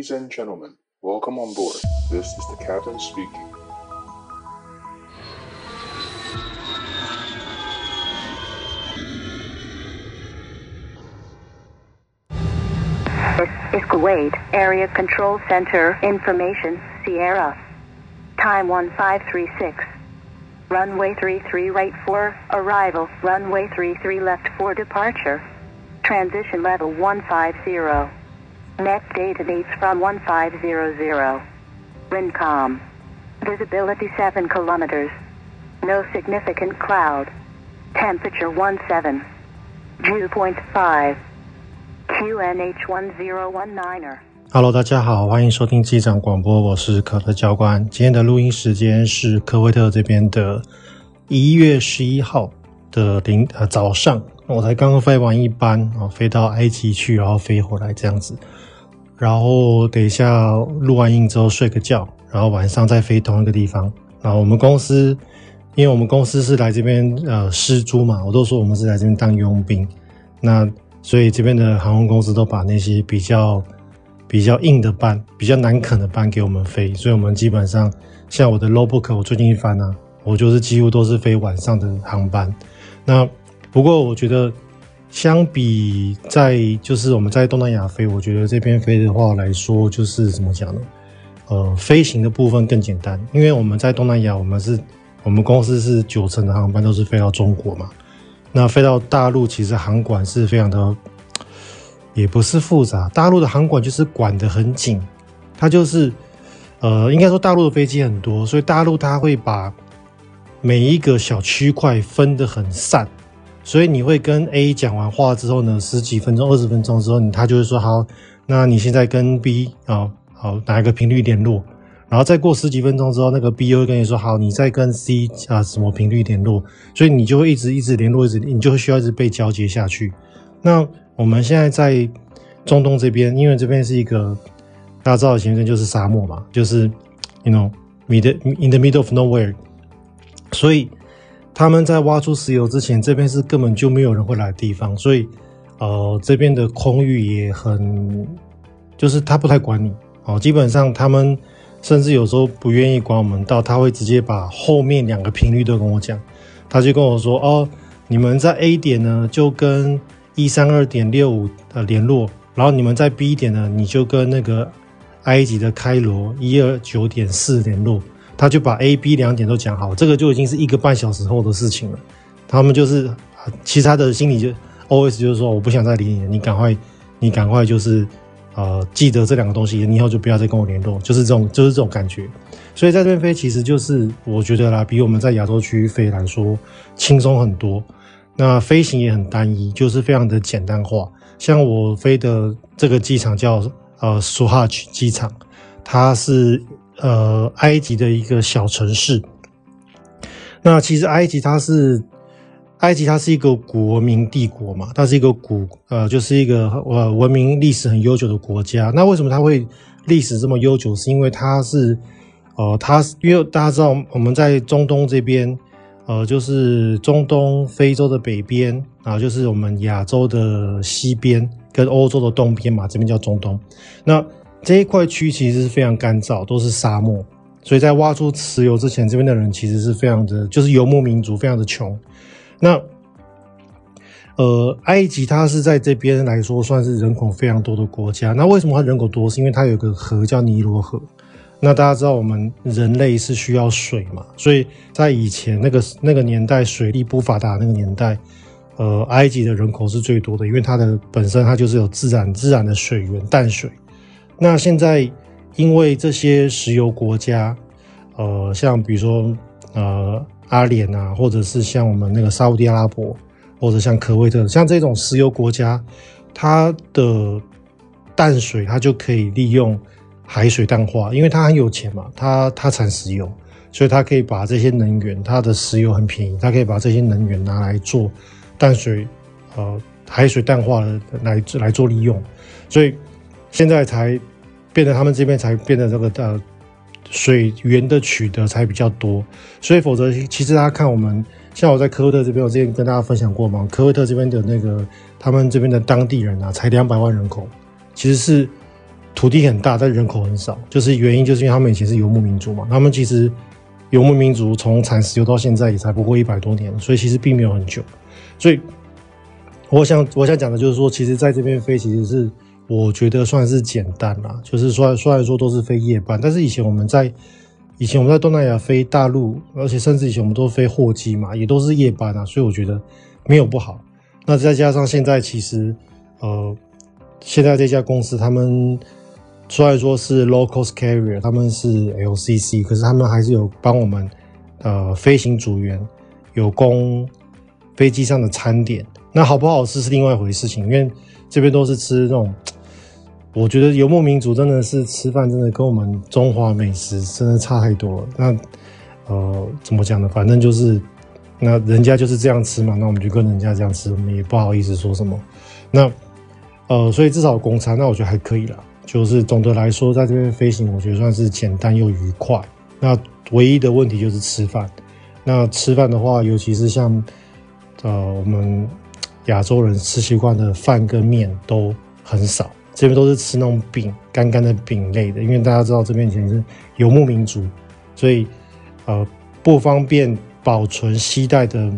Ladies and gentlemen, welcome on board. This is the captain speaking. Is Kuwait Area Control Center Information Sierra. Time 1536. Runway 33 right for arrival. Runway 33 left for departure. Transition level 150. Net data needs from 1500. Wincom. Visibility 7 kilometers. No significant cloud. Temperature 17. Dew point 5. QNH1019er。Hello，大家好，欢迎收听机长广播，我是可特教官。今天的录音时间是科威特这边的一月十一号的零呃早上，我才刚刚飞完一班啊，飞到埃及去，然后飞回来这样子。然后等一下录完音之后睡个觉，然后晚上再飞同一个地方。然后我们公司，因为我们公司是来这边呃师租嘛，我都说我们是来这边当佣兵，那所以这边的航空公司都把那些比较比较硬的班、比较难啃的班给我们飞，所以我们基本上像我的 logbook，我最近一翻啊，我就是几乎都是飞晚上的航班。那不过我觉得。相比在就是我们在东南亚飞，我觉得这边飞的话来说，就是怎么讲呢？呃，飞行的部分更简单，因为我们在东南亚，我们是我们公司是九成的航班都是飞到中国嘛。那飞到大陆，其实航管是非常的，也不是复杂，大陆的航管就是管得很紧，它就是呃，应该说大陆的飞机很多，所以大陆它会把每一个小区块分得很散。所以你会跟 A 讲完话之后呢，十几分钟、二十分钟之后，你他就会说好，那你现在跟 B 啊，好哪一个频率联络？然后再过十几分钟之后，那个 B 又会跟你说好，你再跟 C 啊什么频率联络？所以你就会一直一直联络，一直你就会需要一直被交接下去。那我们现在在中东这边，因为这边是一个大家知道的行程就是沙漠嘛，就是 you know mid in the middle of nowhere，所以。他们在挖出石油之前，这边是根本就没有人会来的地方，所以，呃，这边的空域也很，就是他不太管你，哦，基本上他们甚至有时候不愿意管我们到，他会直接把后面两个频率都跟我讲，他就跟我说，哦，你们在 A 点呢就跟一三二点六五呃联络，然后你们在 B 点呢你就跟那个埃及的开罗一二九点四联络。他就把 A、B 两点都讲好，这个就已经是一个半小时后的事情了。他们就是，其他的心里就 OS 就是说，我不想再理你了，你赶快，你赶快就是，呃，记得这两个东西，你以后就不要再跟我联络，就是这种，就是这种感觉。所以在这边飞，其实就是我觉得啦，比我们在亚洲区飞来说轻松很多。那飞行也很单一，就是非常的简单化。像我飞的这个机场叫呃苏哈奇机场，它是。呃，埃及的一个小城市。那其实埃及它是埃及，它是一个古文明帝国嘛，它是一个古呃，就是一个呃文明历史很悠久的国家。那为什么它会历史这么悠久？是因为它是呃，它因为大家知道我们在中东这边，呃，就是中东非洲的北边啊，就是我们亚洲的西边跟欧洲的东边嘛，这边叫中东。那这一块区其实是非常干燥，都是沙漠，所以在挖出石油之前，这边的人其实是非常的，就是游牧民族，非常的穷。那，呃，埃及它是在这边来说算是人口非常多的国家。那为什么它人口多？是因为它有个河叫尼罗河。那大家知道我们人类是需要水嘛？所以在以前那个那个年代，水利不发达那个年代，呃，埃及的人口是最多的，因为它的本身它就是有自然自然的水源淡水。那现在，因为这些石油国家，呃，像比如说呃阿联啊，或者是像我们那个沙乌地阿拉伯，或者像科威特，像这种石油国家，它的淡水它就可以利用海水淡化，因为它很有钱嘛，它它产石油，所以它可以把这些能源，它的石油很便宜，它可以把这些能源拿来做淡水，呃，海水淡化的来来做利用，所以现在才。变得他们这边才变得这个呃水源的取得才比较多，所以否则其实大家看我们像我在科威特这边，我之前跟大家分享过嘛，科威特这边的那个他们这边的当地人啊，才两百万人口，其实是土地很大，但人口很少，就是原因就是因为他们以前是游牧民族嘛。他们其实游牧民族从产石油到现在也才不过一百多年，所以其实并没有很久。所以我想我想讲的就是说，其实在这边飞，其实是我觉得算是简单啦。就是虽然虽然说都是飞夜班，但是以前我们在以前我们在东南亚飞大陆，而且甚至以前我们都飞货机嘛，也都是夜班啊，所以我觉得没有不好。那再加上现在其实呃。现在这家公司，他们虽然说是 low cost carrier，他们是 LCC，可是他们还是有帮我们呃飞行组员有供飞机上的餐点。那好不好吃是另外一回事情，因为这边都是吃那种，我觉得游牧民族真的是吃饭真的跟我们中华美食真的差太多了。那呃怎么讲呢？反正就是那人家就是这样吃嘛，那我们就跟人家这样吃，我们也不好意思说什么。那。呃，所以至少公餐，那我觉得还可以啦。就是总的来说，在这边飞行，我觉得算是简单又愉快。那唯一的问题就是吃饭。那吃饭的话，尤其是像呃我们亚洲人吃习惯的饭跟面都很少，这边都是吃那种饼，干干的饼类的。因为大家知道这边以前是游牧民族，所以呃不方便保存携带的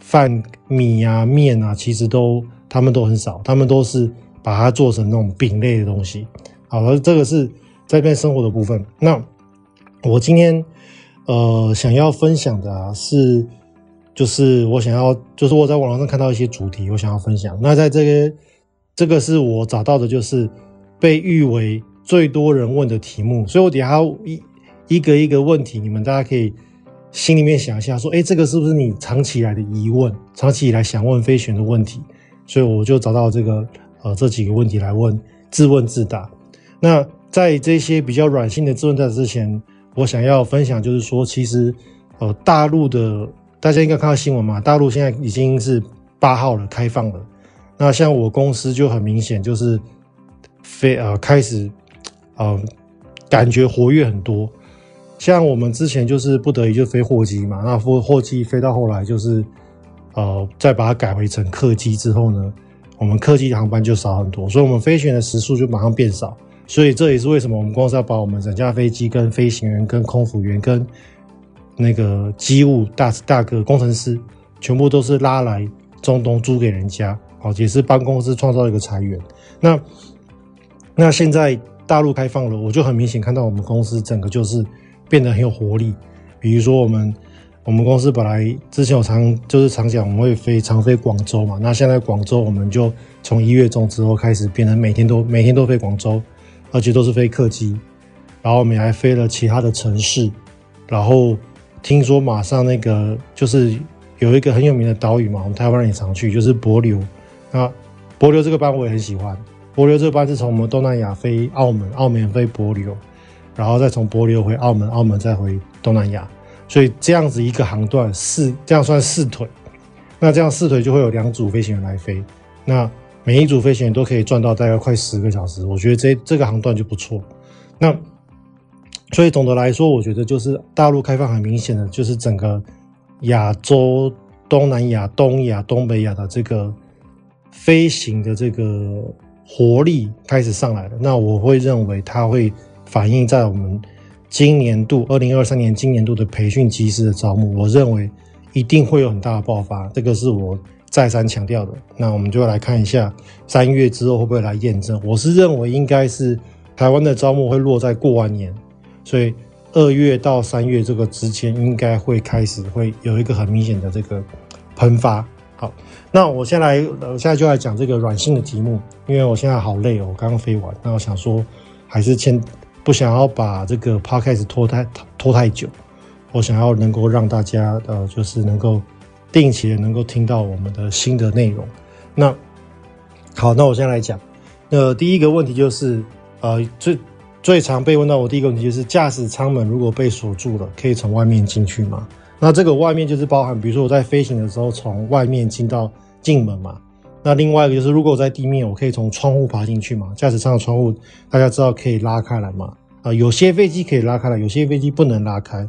饭米啊面啊，其实都。他们都很少，他们都是把它做成那种饼类的东西。好了，这个是在这边生活的部分。那我今天呃想要分享的啊，是，就是我想要，就是我在网络上看到一些主题，我想要分享。那在这个这个是我找到的，就是被誉为最多人问的题目，所以我等下一一个一个问题，你们大家可以心里面想一下，说，哎，这个是不是你长期以来的疑问，长期以来想问飞行的问题？所以我就找到这个呃这几个问题来问，自问自答。那在这些比较软性的自问自答之前，我想要分享就是说，其实呃大陆的大家应该看到新闻嘛，大陆现在已经是八号了，开放了。那像我公司就很明显就是飞呃开始呃感觉活跃很多。像我们之前就是不得已就飞货机嘛，那货货机飞到后来就是。呃，再把它改回成客机之后呢，我们客机的航班就少很多，所以我们飞行员的时数就马上变少。所以这也是为什么我们公司要把我们整架飞机、跟飞行员、跟空服员、跟那个机务大大哥、工程师，全部都是拉来中东租给人家，哦，也是帮公司创造一个财源。那那现在大陆开放了，我就很明显看到我们公司整个就是变得很有活力。比如说我们。我们公司本来之前有常就是常讲我们会飞常飞广州嘛，那现在广州我们就从一月中之后开始变成每天都每天都飞广州，而且都是飞客机，然后我们还飞了其他的城市，然后听说马上那个就是有一个很有名的岛屿嘛，我们台湾人也常去，就是帛琉。那帛琉这个班我也很喜欢，帛琉这个班是从我们东南亚飞澳门，澳门飞帛琉，然后再从帛琉回澳门，澳门再回东南亚。所以这样子一个航段四，这样算四腿，那这样四腿就会有两组飞行员来飞，那每一组飞行员都可以赚到大概快十个小时，我觉得这这个航段就不错。那所以总的来说，我觉得就是大陆开放很明显的就是整个亚洲、东南亚、东亚、东北亚的这个飞行的这个活力开始上来了。那我会认为它会反映在我们。今年度二零二三年今年度的培训机师的招募，我认为一定会有很大的爆发，这个是我再三强调的。那我们就来看一下三月之后会不会来验证。我是认为应该是台湾的招募会落在过完年，所以二月到三月这个之间应该会开始会有一个很明显的这个喷发。好，那我先来，我现在就来讲这个软性的题目，因为我现在好累哦，我刚刚飞完，那我想说还是先。不想要把这个 podcast 拖太拖太久，我想要能够让大家呃，就是能够定期的能够听到我们的新的内容。那好，那我先来讲。呃，第一个问题就是，呃，最最常被问到我第一个问题就是，驾驶舱门如果被锁住了，可以从外面进去吗？那这个外面就是包含，比如说我在飞行的时候从外面进到进门嘛。那另外一个就是，如果我在地面，我可以从窗户爬进去嘛？驾驶舱的窗户大家知道可以拉开来嘛？啊，有些飞机可以拉开来，有些飞机不能拉开，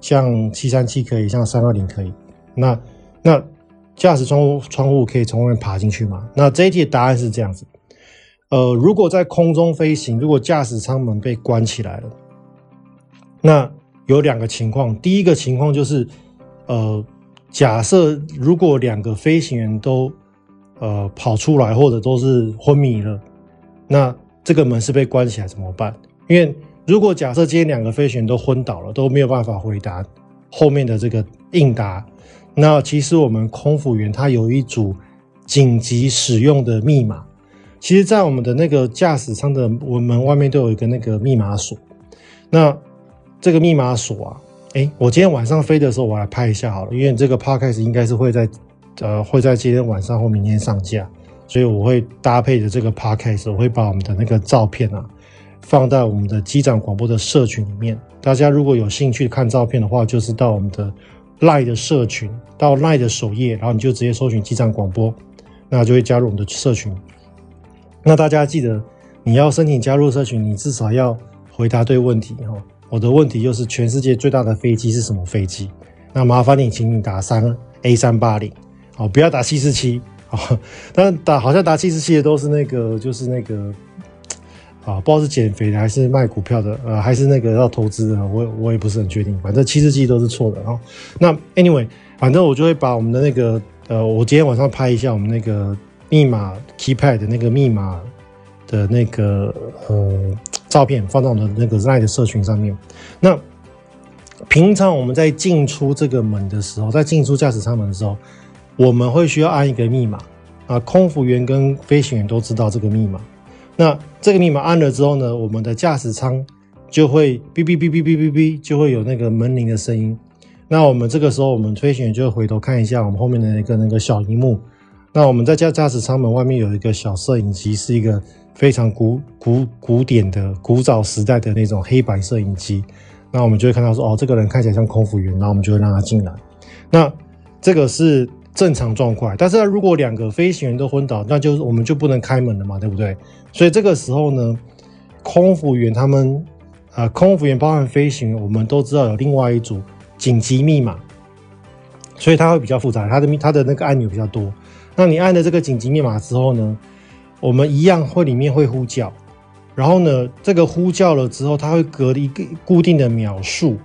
像七三七可以，像三二零可以。那那驾驶窗户窗户可以从外面爬进去吗？那这一题的答案是这样子。呃，如果在空中飞行，如果驾驶舱门被关起来了，那有两个情况。第一个情况就是，呃，假设如果两个飞行员都呃跑出来，或者都是昏迷了，那这个门是被关起来怎么办？因为如果假设今天两个飞行员都昏倒了，都没有办法回答后面的这个应答，那其实我们空服员他有一组紧急使用的密码。其实，在我们的那个驾驶舱的门外面都有一个那个密码锁。那这个密码锁啊，哎，我今天晚上飞的时候，我来拍一下好了，因为这个 podcast 应该是会在呃会在今天晚上或明天上架，所以我会搭配着这个 podcast，我会把我们的那个照片啊放在我们的机长广播的社群里面。大家如果有兴趣看照片的话，就是到我们的 Line 的社群，到 Line 的首页，然后你就直接搜寻机长广播，那就会加入我们的社群。那大家记得，你要申请加入社群，你至少要回答对问题哈。我的问题就是全世界最大的飞机是什么飞机？那麻烦你，请你打三 A 三八零，哦，不要打七四七啊。但打好像打七四七的都是那个，就是那个啊，不知道是减肥的还是卖股票的，呃，还是那个要投资的，我我也不是很确定。反正七四七都是错的啊。那 anyway，反正我就会把我们的那个呃，我今天晚上拍一下我们那个。密码 keypad 的那个密码的那个呃照片放到我们的那个 Line 的社群上面。那平常我们在进出这个门的时候，在进出驾驶舱门的时候，我们会需要按一个密码啊。空服员跟飞行员都知道这个密码。那这个密码按了之后呢，我们的驾驶舱就会哔哔哔哔哔哔哔，就会有那个门铃的声音。那我们这个时候，我们飞行员就会回头看一下我们后面的那个那个小荧幕。那我们在驾驾驶舱门外面有一个小摄影机，是一个非常古古古典的古早时代的那种黑白摄影机。那我们就会看到说，哦，这个人看起来像空服员，然后我们就会让他进来。那这个是正常状况，但是如果两个飞行员都昏倒，那就是我们就不能开门了嘛，对不对？所以这个时候呢，空服员他们啊、呃，空服员包含飞行员，我们都知道有另外一组紧急密码，所以它会比较复杂，它的它的那个按钮比较多。那你按了这个紧急密码之后呢，我们一样会里面会呼叫，然后呢，这个呼叫了之后，它会隔一个固定的秒数。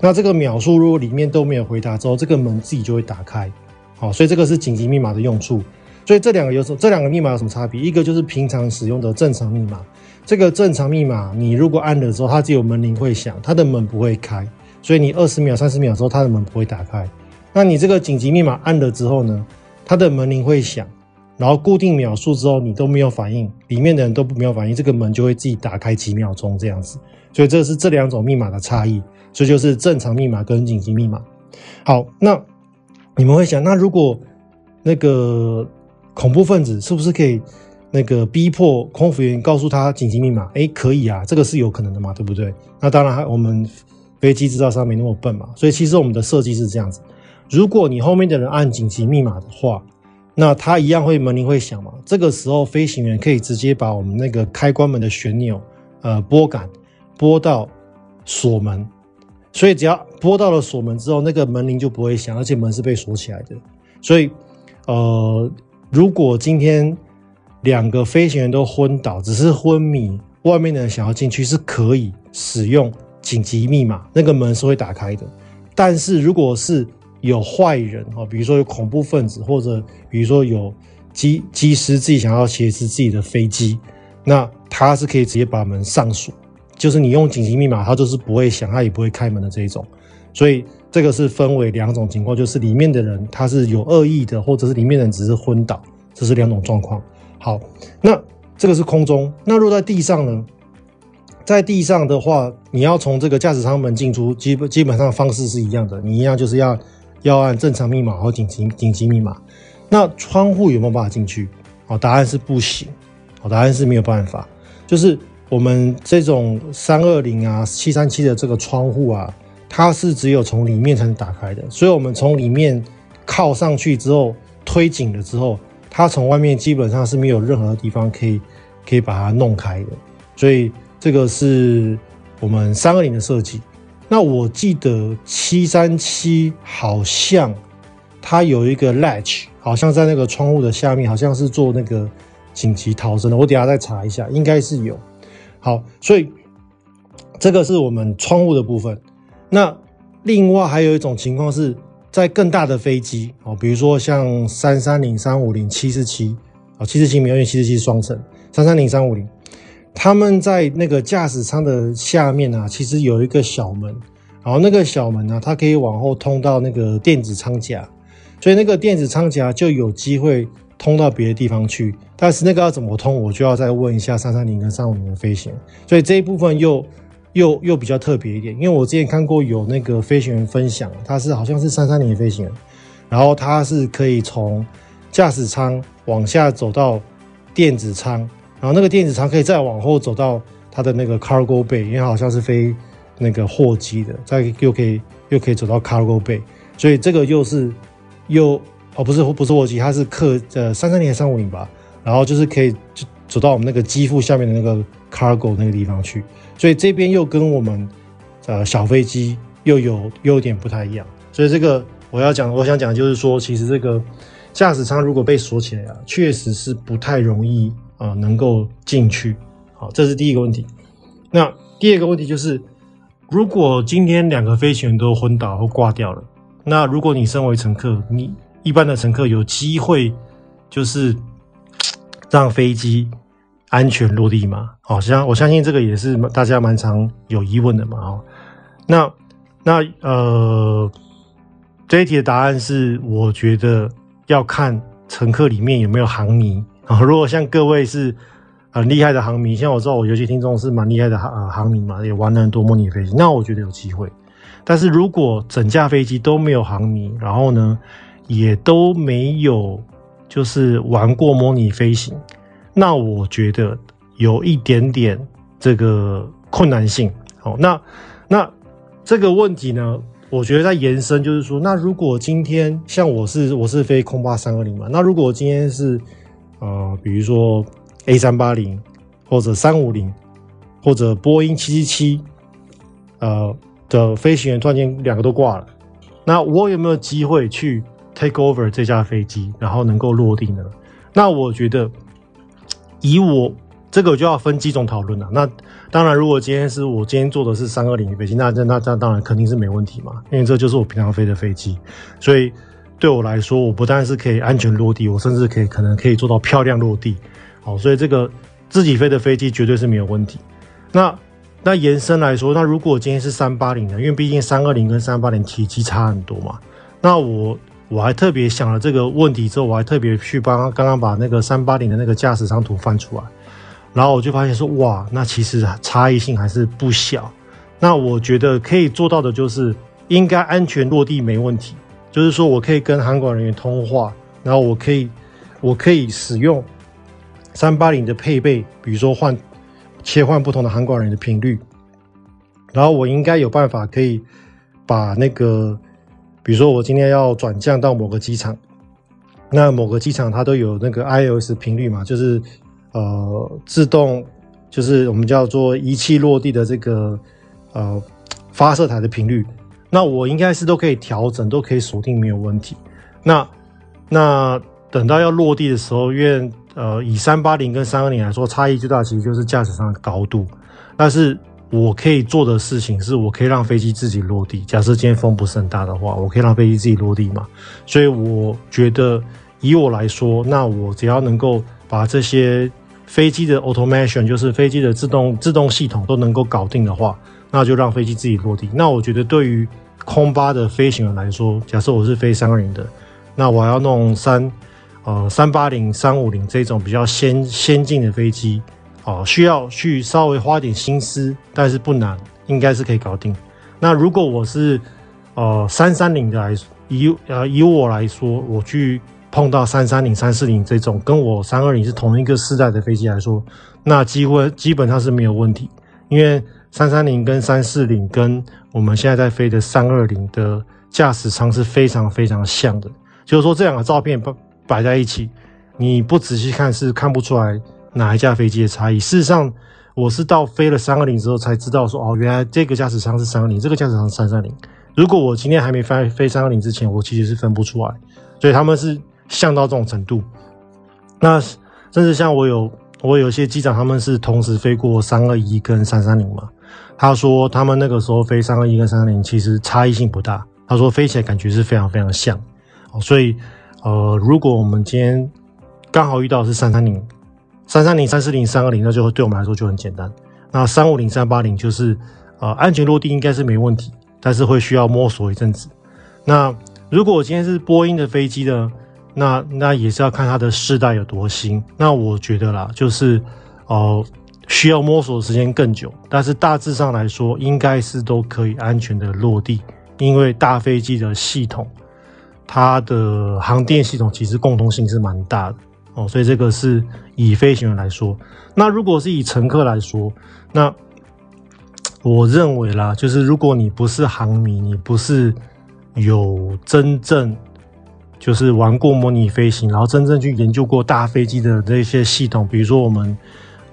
那这个秒数如果里面都没有回答之后，这个门自己就会打开。好，所以这个是紧急密码的用处。所以这两个有什么？这两个密码有什么差别？一个就是平常使用的正常密码。这个正常密码，你如果按了之后，它只有门铃会响，它的门不会开。所以你二十秒、三十秒之后，它的门不会打开。那你这个紧急密码按了之后呢？它的门铃会响，然后固定秒数之后你都没有反应，里面的人都没有反应，这个门就会自己打开几秒钟这样子。所以这是这两种密码的差异，所以就是正常密码跟紧急密码。好，那你们会想，那如果那个恐怖分子是不是可以那个逼迫空服员告诉他紧急密码？诶，可以啊，这个是有可能的嘛，对不对？那当然，我们飞机制造商没那么笨嘛，所以其实我们的设计是这样子。如果你后面的人按紧急密码的话，那它一样会门铃会响嘛？这个时候飞行员可以直接把我们那个开关门的旋钮，呃，拨杆拨到锁门，所以只要拨到了锁门之后，那个门铃就不会响，而且门是被锁起来的。所以，呃，如果今天两个飞行员都昏倒，只是昏迷，外面的人想要进去是可以使用紧急密码，那个门是会打开的。但是如果是有坏人哈，比如说有恐怖分子，或者比如说有机机师自己想要挟持自己的飞机，那他是可以直接把门上锁，就是你用紧急密码，他就是不会响，他也不会开门的这一种。所以这个是分为两种情况，就是里面的人他是有恶意的，或者是里面的人只是昏倒，这是两种状况。好，那这个是空中，那落在地上呢？在地上的话，你要从这个驾驶舱门进出，基本基本上方式是一样的，你一样就是要。要按正常密码或紧急紧急密码，那窗户有没有办法进去？好，答案是不行。好，答案是没有办法。就是我们这种三二零啊、七三七的这个窗户啊，它是只有从里面才能打开的。所以，我们从里面靠上去之后，推紧了之后，它从外面基本上是没有任何地方可以可以把它弄开的。所以，这个是我们三二零的设计。那我记得七三七好像它有一个 latch，好像在那个窗户的下面，好像是做那个紧急逃生的。我等下再查一下，应该是有。好，所以这个是我们窗户的部分。那另外还有一种情况是在更大的飞机哦，比如说像三三零、三五零、七四七啊，七四七没有，因为七四七双层，三三零、三五零，他们在那个驾驶舱的下面啊，其实有一个小门，然后那个小门呢、啊，它可以往后通到那个电子舱夹，所以那个电子舱夹就有机会通到别的地方去。但是那个要怎么通，我就要再问一下三三零跟三五零的飞行，所以这一部分又。又又比较特别一点，因为我之前看过有那个飞行员分享，他是好像是三三零的飞行员，然后他是可以从驾驶舱往下走到电子舱，然后那个电子舱可以再往后走到他的那个 cargo bay，因为好像是飞那个货机的，再又可以又可以走到 cargo bay，所以这个又是又哦不是不是货机，它是客呃三三零三五零吧，然后就是可以就走到我们那个机腹下面的那个 cargo 那个地方去。所以这边又跟我们呃小飞机又有又有点不太一样，所以这个我要讲，我想讲就是说，其实这个驾驶舱如果被锁起来啊，确实是不太容易啊、能够进去。好，这是第一个问题。那第二个问题就是，如果今天两个飞行员都昏倒或挂掉了，那如果你身为乘客，你一般的乘客有机会就是 让飞机。安全落地吗？好，像我相信这个也是大家蛮常有疑问的嘛。哦，那那呃，这一题的答案是，我觉得要看乘客里面有没有航迷啊。如果像各位是很厉害的航迷，像我知道我有些听众是蛮厉害的航航迷嘛，也玩了很多模拟飞机，那我觉得有机会。但是如果整架飞机都没有航迷，然后呢，也都没有就是玩过模拟飞行。那我觉得有一点点这个困难性。好，那那这个问题呢，我觉得在延伸就是说，那如果今天像我是我是飞空巴三二零嘛，那如果今天是呃，比如说 A 三八零或者三五零或者波音七七七呃的飞行员突然间两个都挂了，那我有没有机会去 take over 这架飞机，然后能够落地呢？那我觉得。以我这个就要分几种讨论了。那当然，如果今天是我今天坐的是三二零飞机，那那那当然肯定是没问题嘛，因为这就是我平常飞的飞机。所以对我来说，我不但是可以安全落地，我甚至可以可能可以做到漂亮落地。好，所以这个自己飞的飞机绝对是没有问题。那那延伸来说，那如果今天是三八零的，因为毕竟三二零跟三八零体积差很多嘛，那我。我还特别想了这个问题之后，我还特别去帮刚刚把那个三八零的那个驾驶舱图翻出来，然后我就发现说，哇，那其实差异性还是不小。那我觉得可以做到的就是，应该安全落地没问题，就是说我可以跟航管人员通话，然后我可以我可以使用三八零的配备，比如说换切换不同的航管人的频率，然后我应该有办法可以把那个。比如说，我今天要转降到某个机场，那某个机场它都有那个 IOS 频率嘛，就是呃自动，就是我们叫做仪器落地的这个呃发射台的频率。那我应该是都可以调整，都可以锁定没有问题。那那等到要落地的时候，因为呃以三八零跟三二零来说，差异最大其实就是驾驶舱的高度，但是。我可以做的事情是，我可以让飞机自己落地。假设今天风不是很大的话，我可以让飞机自己落地嘛。所以我觉得，以我来说，那我只要能够把这些飞机的 automation，就是飞机的自动自动系统都能够搞定的话，那就让飞机自己落地。那我觉得，对于空巴的飞行员来说，假设我是飞三二零的，那我要弄三呃三八零、三五零这种比较先先进的飞机。哦，需要去稍微花点心思，但是不难，应该是可以搞定。那如果我是呃三三零的来以呃以我来说，我去碰到三三零、三四零这种跟我三二零是同一个世代的飞机来说，那机会基本上是没有问题，因为三三零跟三四零跟我们现在在飞的三二零的驾驶舱是非常非常像的，就是说这两个照片摆摆在一起，你不仔细看是看不出来。哪一架飞机的差异？事实上，我是到飞了三二零之后才知道说，哦，原来这个驾驶舱是三二零，这个驾驶舱是三三零。如果我今天还没飞飞三二零之前，我其实是分不出来。所以他们是像到这种程度。那甚至像我有我有一些机长，他们是同时飞过三二一跟三三零嘛。他说他们那个时候飞三二一跟三三零其实差异性不大。他说飞起来感觉是非常非常像。哦，所以呃，如果我们今天刚好遇到是三三零、三三零、三四零、三二零，那就对我们来说就很简单。那三五零、三八零就是呃安全落地应该是没问题，但是会需要摸索一阵子。那如果我今天是波音的飞机呢？那那也是要看它的世代有多新。那我觉得啦，就是呃需要摸索的时间更久，但是大致上来说，应该是都可以安全的落地。因为大飞机的系统，它的航电系统其实共通性是蛮大的哦，所以这个是以飞行员来说。那如果是以乘客来说，那我认为啦，就是如果你不是航迷，你不是有真正就是玩过模拟飞行，然后真正去研究过大飞机的这些系统，比如说我们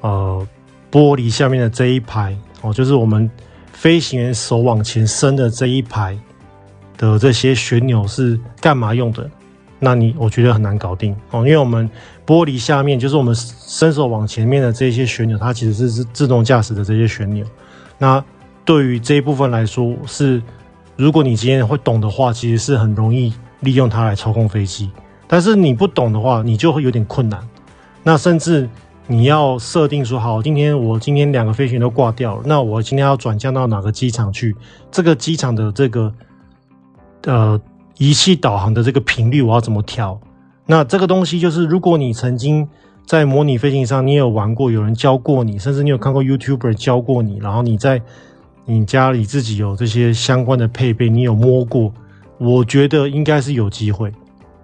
呃玻璃下面的这一排哦，就是我们飞行员手往前伸的这一排的这些旋钮是干嘛用的？那你我觉得很难搞定哦，因为我们玻璃下面就是我们伸手往前面的这些旋钮，它其实是自自动驾驶的这些旋钮。那对于这一部分来说，是如果你今天会懂的话，其实是很容易利用它来操控飞机。但是你不懂的话，你就会有点困难。那甚至你要设定说，好，今天我今天两个飞行都挂掉了，那我今天要转降到哪个机场去？这个机场的这个呃。仪器导航的这个频率我要怎么调？那这个东西就是，如果你曾经在模拟飞行上你也有玩过，有人教过你，甚至你有看过 YouTuber 教过你，然后你在你家里自己有这些相关的配备，你有摸过，我觉得应该是有机会。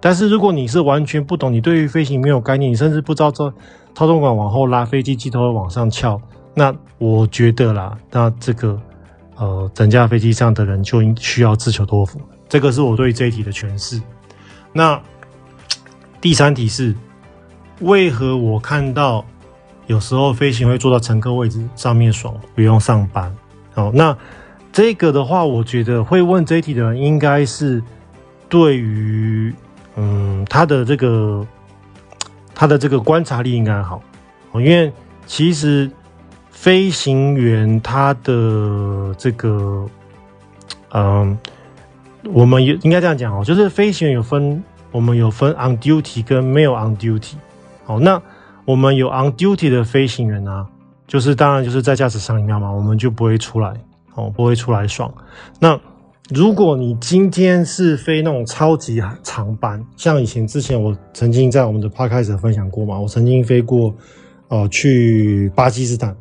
但是如果你是完全不懂，你对于飞行没有概念，你甚至不知道这操纵杆往后拉，飞机机头往上翘，那我觉得啦，那这个呃整架飞机上的人就应需要自求多福。这个是我对这一题的诠释。那第三题是，为何我看到有时候飞行会坐到乘客位置上面爽，不用上班？哦，那这个的话，我觉得会问这一题的人，应该是对于嗯他的这个他的这个观察力应该好，因为其实飞行员他的这个嗯。我们有应该这样讲哦，就是飞行员有分，我们有分 on duty 跟没有 on duty。好，那我们有 on duty 的飞行员啊，就是当然就是在驾驶舱里面嘛，我们就不会出来，哦，不会出来爽。那如果你今天是飞那种超级长班，像以前之前我曾经在我们的 podcast 分享过嘛，我曾经飞过，呃，去巴基斯坦。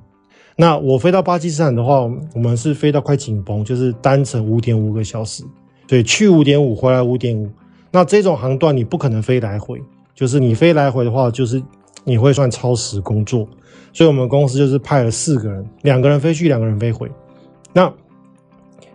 那我飞到巴基斯坦的话，我们是飞到快紧绷，就是单程五点五个小时。对，去五点五，回来五点五，那这种航段你不可能飞来回，就是你飞来回的话，就是你会算超时工作，所以我们公司就是派了四个人，两个人飞去，两个人飞回。那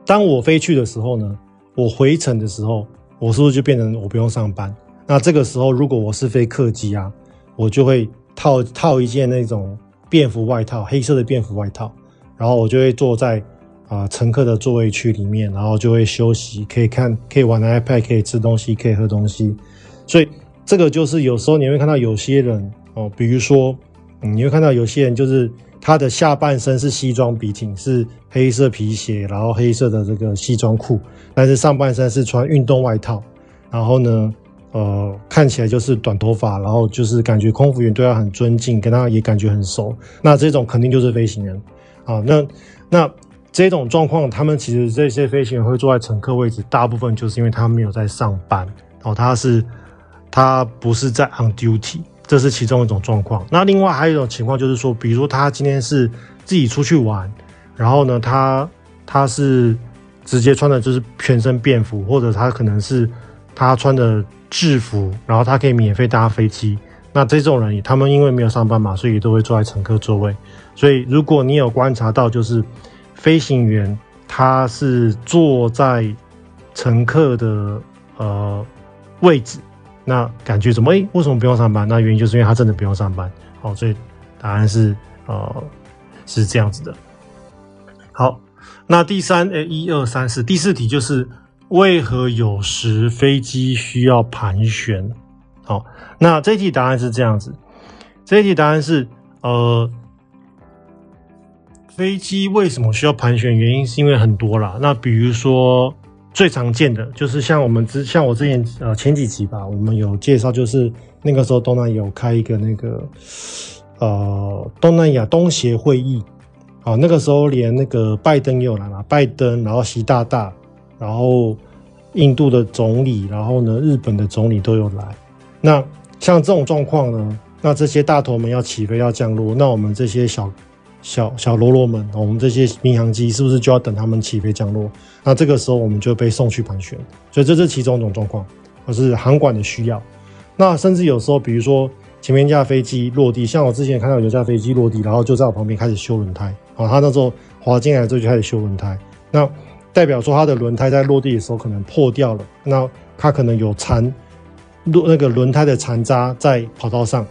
当我飞去的时候呢，我回程的时候，我是不是就变成我不用上班？那这个时候如果我是飞客机啊，我就会套套一件那种便服外套，黑色的便服外套，然后我就会坐在。啊，乘客的座位区里面，然后就会休息，可以看，可以玩 iPad，可以吃东西，可以喝东西。所以这个就是有时候你会看到有些人哦，比如说，你会看到有些人就是他的下半身是西装笔挺，是黑色皮鞋，然后黑色的这个西装裤，但是上半身是穿运动外套，然后呢，呃，看起来就是短头发，然后就是感觉空服员对他很尊敬，跟他也感觉很熟。那这种肯定就是飞行员啊，那那。这种状况，他们其实这些飞行员会坐在乘客位置，大部分就是因为他没有在上班哦，他是他不是在 on duty，这是其中一种状况。那另外还有一种情况就是说，比如说他今天是自己出去玩，然后呢，他他是直接穿的就是全身便服，或者他可能是他穿的制服，然后他可以免费搭飞机。那这种人，他们因为没有上班嘛，所以都会坐在乘客座位。所以如果你有观察到，就是。飞行员他是坐在乘客的呃位置，那感觉怎么？诶，为什么不用上班？那原因就是因为他真的不用上班。好，所以答案是呃是这样子的。好，那第三诶，一二三四，第四题就是为何有时飞机需要盘旋？好，那这一题答案是这样子。这一题答案是呃。飞机为什么需要盘旋？原因是因为很多啦。那比如说最常见的就是像我们之像我之前呃前几集吧，我们有介绍，就是那个时候东南亚有开一个那个呃东南亚东协会议啊，那个时候连那个拜登也有来嘛，拜登，然后习大大，然后印度的总理，然后呢日本的总理都有来。那像这种状况呢，那这些大头们要起飞要降落，那我们这些小。小小喽啰们，我们这些民航机是不是就要等他们起飞降落？那这个时候我们就被送去盘旋，所以这是其中一种状况，而是航管的需要。那甚至有时候，比如说前面一架飞机落地，像我之前看到有架飞机落地，然后就在我旁边开始修轮胎。啊，他那时候滑进来之后就开始修轮胎，那代表说他的轮胎在落地的时候可能破掉了，那他可能有残落那个轮胎的残渣在跑道上，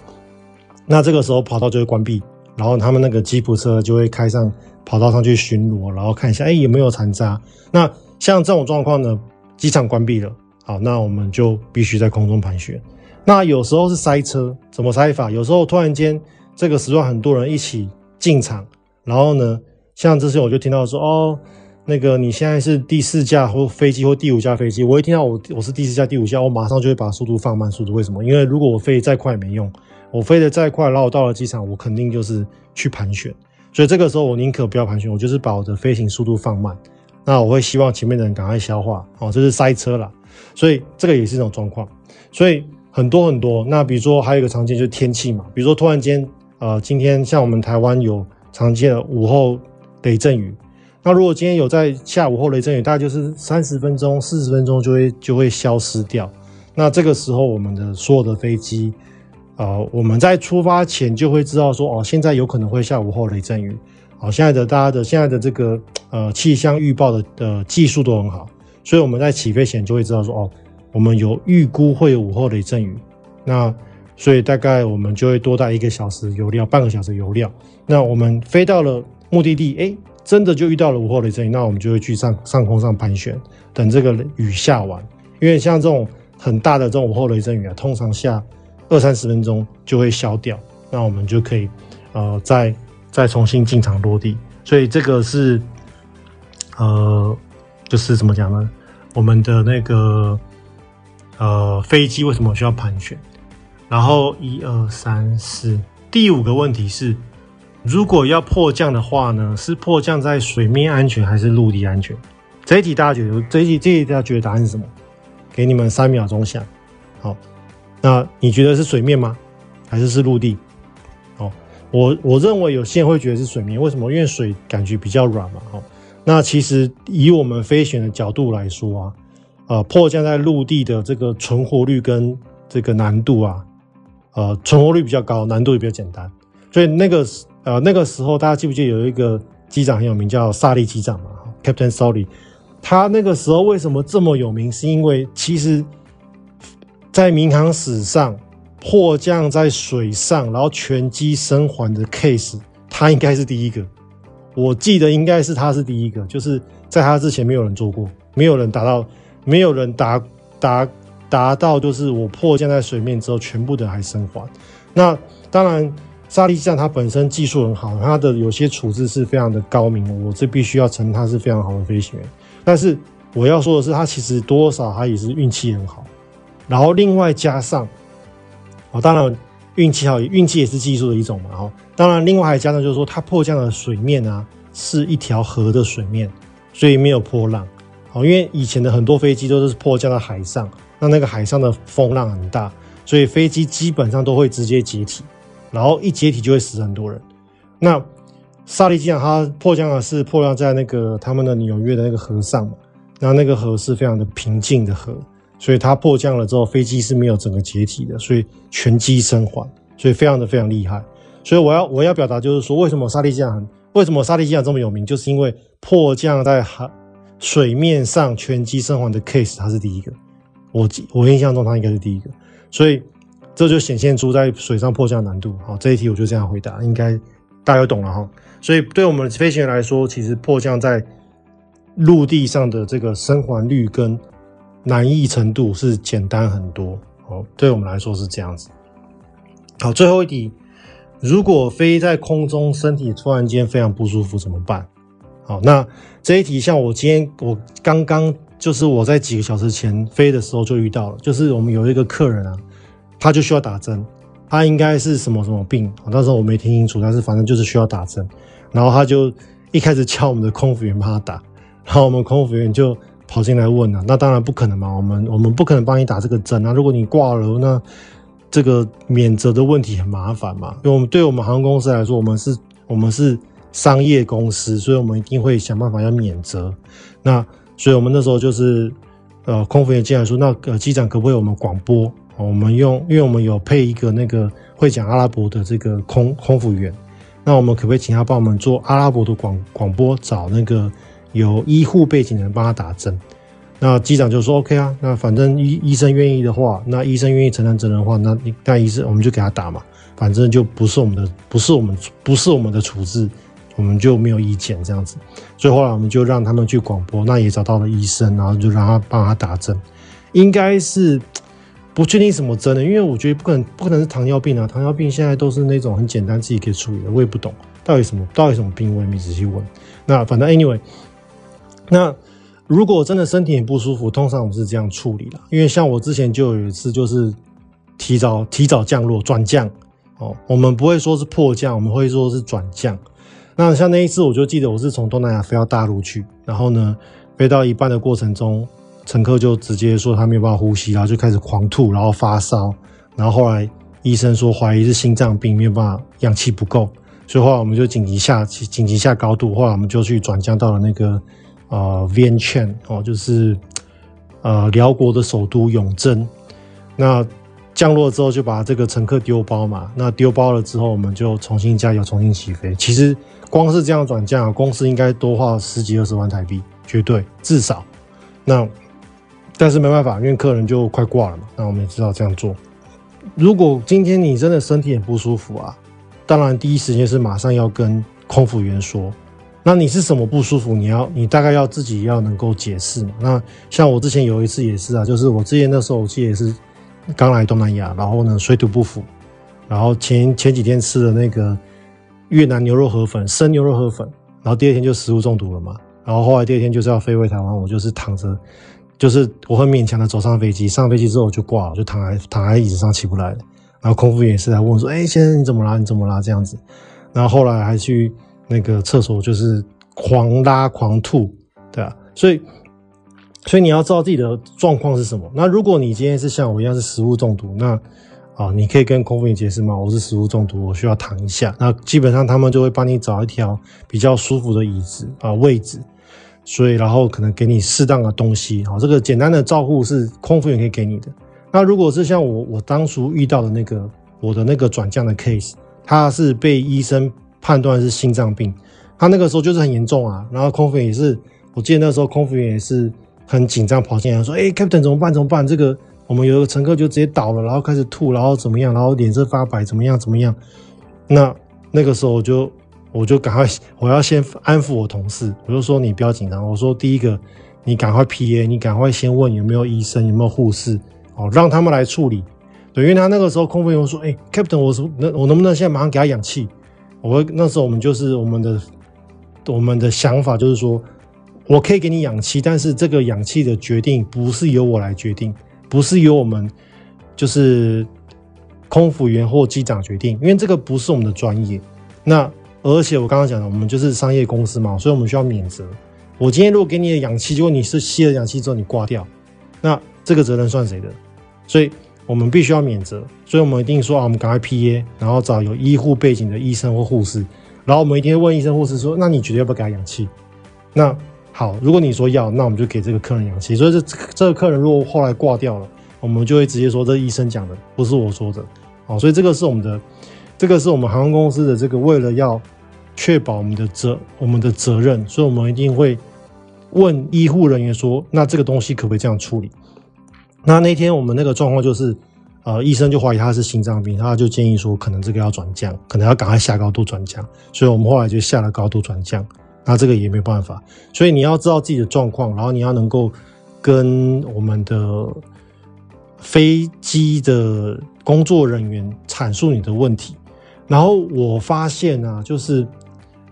那这个时候跑道就会关闭。然后他们那个吉普车就会开上跑道上去巡逻，然后看一下，哎，有没有残渣。那像这种状况呢，机场关闭了，好，那我们就必须在空中盘旋。那有时候是塞车，怎么塞法？有时候突然间这个时段很多人一起进场，然后呢，像这时候我就听到说，哦，那个你现在是第四架或飞机或第五架飞机，我一听到我我是第四架第五架，我马上就会把速度放慢速度。为什么？因为如果我飞再快也没用。我飞得再快，然后我到了机场，我肯定就是去盘旋。所以这个时候，我宁可不要盘旋，我就是把我的飞行速度放慢。那我会希望前面的人赶快消化，哦，这是塞车啦。所以这个也是一种状况。所以很多很多。那比如说还有一个常见就是天气嘛，比如说突然间，呃，今天像我们台湾有常见的午后雷阵雨。那如果今天有在下午后雷阵雨，大概就是三十分钟、四十分钟就会就会消失掉。那这个时候，我们的所有的飞机。呃，我们在出发前就会知道说，哦，现在有可能会下午后雷阵雨。好，现在的大家的现在的这个呃气象预报的的技术都很好，所以我们在起飞前就会知道说，哦，我们有预估会有午后雷阵雨。那所以大概我们就会多带一个小时油料，半个小时油料。那我们飞到了目的地，哎，真的就遇到了午后雷阵雨，那我们就会去上上空上盘旋，等这个雨下完。因为像这种很大的这种午后雷阵雨啊，通常下。二三十分钟就会消掉，那我们就可以，呃，再再重新进场落地。所以这个是，呃，就是怎么讲呢？我们的那个，呃，飞机为什么需要盘旋？然后一二三四，第五个问题是，如果要迫降的话呢，是迫降在水面安全还是陆地安全？这一题大家觉得，这一题这一题大家觉得答案是什么？给你们三秒钟想，好。那你觉得是水面吗？还是是陆地？哦，我我认为有些人会觉得是水面，为什么？因为水感觉比较软嘛。哦，那其实以我们飞行的角度来说啊，呃，迫降在陆地的这个存活率跟这个难度啊，呃，存活率比较高，难度也比较简单。所以那个呃那个时候，大家记不记得有一个机长很有名，叫萨利机长嘛，Captain Sawley，他那个时候为什么这么有名？是因为其实。在民航史上，迫降在水上，然后全机生还的 case，他应该是第一个。我记得应该是他是第一个，就是在他之前没有人做过，没有人达到，没有人达达达到，就是我迫降在水面之后，全部的还生还。那当然，萨利机长他本身技术很好，他的有些处置是非常的高明，我这必须要承认他是非常好的飞行员。但是我要说的是，他其实多少他也是运气很好。然后另外加上，哦，当然运气好，运气也是技术的一种嘛。哈，当然另外还加上就是说，它迫降的水面啊是一条河的水面，所以没有波浪。哦，因为以前的很多飞机都是迫降在海上，那那个海上的风浪很大，所以飞机基本上都会直接解体，然后一解体就会死很多人。那萨利机长他迫降的是迫降在那个他们的纽约的那个河上嘛，那那个河是非常的平静的河。所以它迫降了之后，飞机是没有整个解体的，所以全机生还，所以非常的非常厉害。所以我要我要表达就是说，为什么萨利机长为什么萨利机长这么有名，就是因为迫降在海水面上全机生还的 case，他是第一个。我我印象中他应该是第一个，所以这就显现出在水上迫降难度。好，这一题我就这样回答，应该大家都懂了哈。所以对我们飞行员来说，其实迫降在陆地上的这个生还率跟难易程度是简单很多，哦，对我们来说是这样子。好，最后一题，如果飞在空中，身体突然间非常不舒服怎么办？好，那这一题像我今天我刚刚就是我在几个小时前飞的时候就遇到了，就是我们有一个客人啊，他就需要打针，他应该是什么什么病，那时候我没听清楚，但是反正就是需要打针，然后他就一开始叫我们的空服员帮他打，然后我们空服员就跑进来问了，那当然不可能嘛，我们我们不可能帮你打这个针啊，如果你挂了那。这个免责的问题很麻烦嘛，因为我们对我们航空公司来说，我们是，我们是商业公司，所以我们一定会想办法要免责。那所以我们那时候就是，呃，空服员进来说，那呃机长可不可以我们广播？我们用，因为我们有配一个那个会讲阿拉伯的这个空空服员，那我们可不可以请他帮我们做阿拉伯的广广播，找那个有医护背景的人帮他打针？那机长就说 OK 啊，那反正医医生愿意的话，那医生愿意承担责任的话，那你那医生我们就给他打嘛，反正就不是我们的，不是我们不是我们的处置，我们就没有意见这样子。所以后来我们就让他们去广播，那也找到了医生，然后就让他帮他打针，应该是不确定什么针的，因为我觉得不可能不可能是糖尿病啊，糖尿病现在都是那种很简单自己可以处理的，我也不懂到底什么到底什么病，我也没仔细问。那反正 anyway，那。如果真的身体很不舒服，通常我们是这样处理的。因为像我之前就有一次，就是提早提早降落转降哦，我们不会说是迫降，我们会说是转降。那像那一次，我就记得我是从东南亚飞到大陆去，然后呢，飞到一半的过程中，乘客就直接说他没有办法呼吸，然后就开始狂吐，然后发烧，然后后来医生说怀疑是心脏病，没有办法，氧气不够，所以后来我们就紧急下紧急下高度，后来我们就去转降到了那个。啊，Vientiane 哦，就是呃，辽国的首都永贞。那降落之后就把这个乘客丢包嘛。那丢包了之后，我们就重新加油，重新起飞。其实光是这样转降，公司应该多花十几二十万台币，绝对至少。那但是没办法，因为客人就快挂了嘛。那我们也知道这样做。如果今天你真的身体很不舒服啊，当然第一时间是马上要跟空服员说。那你是什么不舒服？你要你大概要自己要能够解释嘛。那像我之前有一次也是啊，就是我之前那时候我记得也是刚来东南亚，然后呢水土不服，然后前前几天吃了那个越南牛肉河粉，生牛肉河粉，然后第二天就食物中毒了嘛。然后后来第二天就是要飞回台湾，我就是躺着，就是我很勉强的走上飞机，上飞机之后我就挂了，就躺在躺在椅子上起不来了。然后空腹也是来问说：“哎，先生你怎么啦？你怎么啦？”这样子。然后后来还去。那个厕所就是狂拉狂吐，对啊，所以所以你要知道自己的状况是什么。那如果你今天是像我一样是食物中毒，那啊，你可以跟空服员解释吗？我是食物中毒，我需要躺一下。那基本上他们就会帮你找一条比较舒服的椅子啊位置，所以然后可能给你适当的东西。好，这个简单的照护是空服员可以给你的。那如果是像我我当初遇到的那个我的那个转降的 case，他是被医生。判断是心脏病，他那个时候就是很严重啊。然后空服也是，我记得那时候空服员也是很紧张，跑进来说：“哎，Captain 怎么办？怎么办？这个我们有一个乘客就直接倒了，然后开始吐，然后怎么样？然后脸色发白，怎么样？怎么样？”那那个时候我就我就赶快，我要先安抚我同事，我就说：“你不要紧张。”我说：“第一个，你赶快 PA，你赶快先问有没有医生，有没有护士，哦，让他们来处理。对，因为他那个时候空服员说：‘哎，Captain，我说那我能不能现在马上给他氧气？’我那时候我们就是我们的我们的想法就是说，我可以给你氧气，但是这个氧气的决定不是由我来决定，不是由我们就是空服员或机长决定，因为这个不是我们的专业。那而且我刚刚讲的，我们就是商业公司嘛，所以我们需要免责。我今天如果给你的氧气，结果你是吸了氧气之后你挂掉，那这个责任算谁的？所以。我们必须要免责，所以我们一定说啊，我们赶快 PA，然后找有医护背景的医生或护士，然后我们一定会问医生护士说，那你觉得要不要给他氧气？那好，如果你说要，那我们就给这个客人氧气。所以这这个客人如果后来挂掉了，我们就会直接说这医生讲的，不是我说的。好，所以这个是我们的，这个是我们航空公司的这个为了要确保我们的责我们的责任，所以我们一定会问医护人员说，那这个东西可不可以这样处理？那那天我们那个状况就是，呃，医生就怀疑他是心脏病，他就建议说可能这个要转降，可能要赶快下高度转降，所以我们后来就下了高度转降。那这个也没办法，所以你要知道自己的状况，然后你要能够跟我们的飞机的工作人员阐述你的问题。然后我发现啊，就是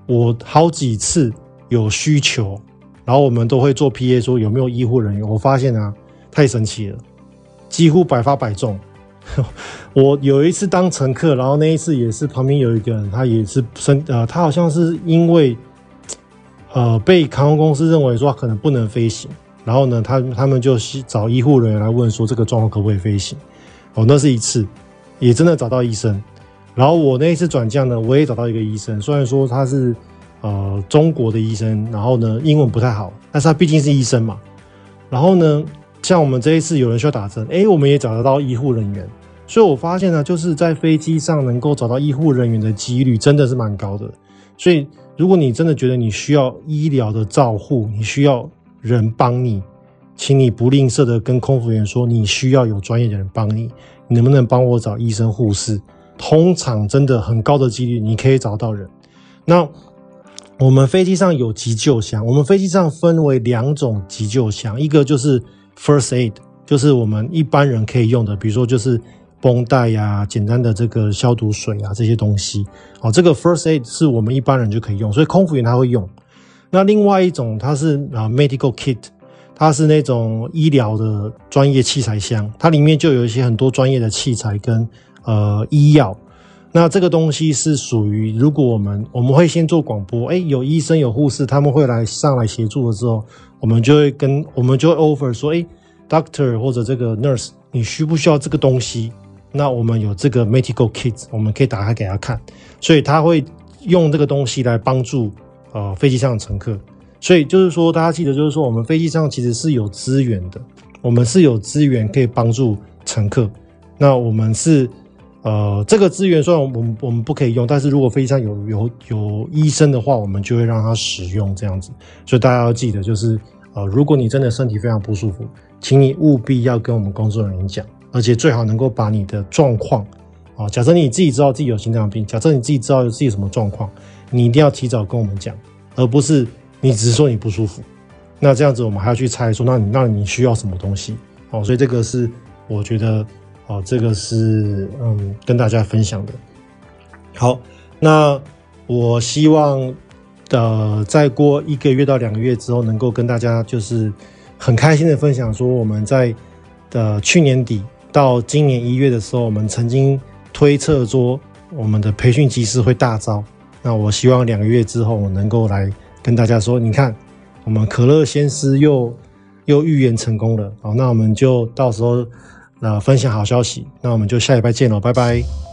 我好几次有需求，然后我们都会做 PA 说有没有医护人员。我发现啊，太神奇了，几乎百发百中。我有一次当乘客，然后那一次也是旁边有一个人，他也是身呃，他好像是因为呃被航空公司认为说可能不能飞行，然后呢，他他们就找医护人员来问说这个状况可不可以飞行。哦，那是一次，也真的找到医生。然后我那一次转降呢，我也找到一个医生，虽然说他是呃中国的医生，然后呢英文不太好，但是他毕竟是医生嘛。然后呢，像我们这一次有人需要打针，诶，我们也找得到医护人员。所以我发现呢，就是在飞机上能够找到医护人员的几率真的是蛮高的。所以如果你真的觉得你需要医疗的照护，你需要人帮你，请你不吝啬的跟空服员说，你需要有专业的人帮你，你能不能帮我找医生护士？通常真的很高的几率，你可以找到人。那我们飞机上有急救箱，我们飞机上分为两种急救箱，一个就是 First Aid，就是我们一般人可以用的，比如说就是绷带呀、简单的这个消毒水啊这些东西。哦，这个 First Aid 是我们一般人就可以用，所以空服员他会用。那另外一种它是啊 Medical Kit，它是那种医疗的专业器材箱，它里面就有一些很多专业的器材跟。呃，医药，那这个东西是属于，如果我们我们会先做广播，哎，有医生有护士，他们会来上来协助的时候，我们就会跟我们就会 offer 说，哎，doctor 或者这个 nurse，你需不需要这个东西？那我们有这个 medical kit，我们可以打开给他看，所以他会用这个东西来帮助呃飞机上的乘客。所以就是说，大家记得，就是说我们飞机上其实是有资源的，我们是有资源可以帮助乘客。那我们是。呃，这个资源虽然我们我们不可以用，但是如果飞机上有有有医生的话，我们就会让他使用这样子。所以大家要记得，就是呃，如果你真的身体非常不舒服，请你务必要跟我们工作人员讲，而且最好能够把你的状况啊，假设你自己知道自己有心脏病，假设你自己知道自己什么状况，你一定要提早跟我们讲，而不是你只是说你不舒服。那这样子我们还要去猜说，那你那你需要什么东西？哦，所以这个是我觉得。好，这个是嗯，跟大家分享的。好，那我希望呃，再过一个月到两个月之后，能够跟大家就是很开心的分享说，我们在的去年底到今年一月的时候，我们曾经推测说我们的培训机师会大招。那我希望两个月之后，我能够来跟大家说，你看，我们可乐先师又又预言成功了。好，那我们就到时候。那分享好消息，那我们就下礼拜见喽，拜拜。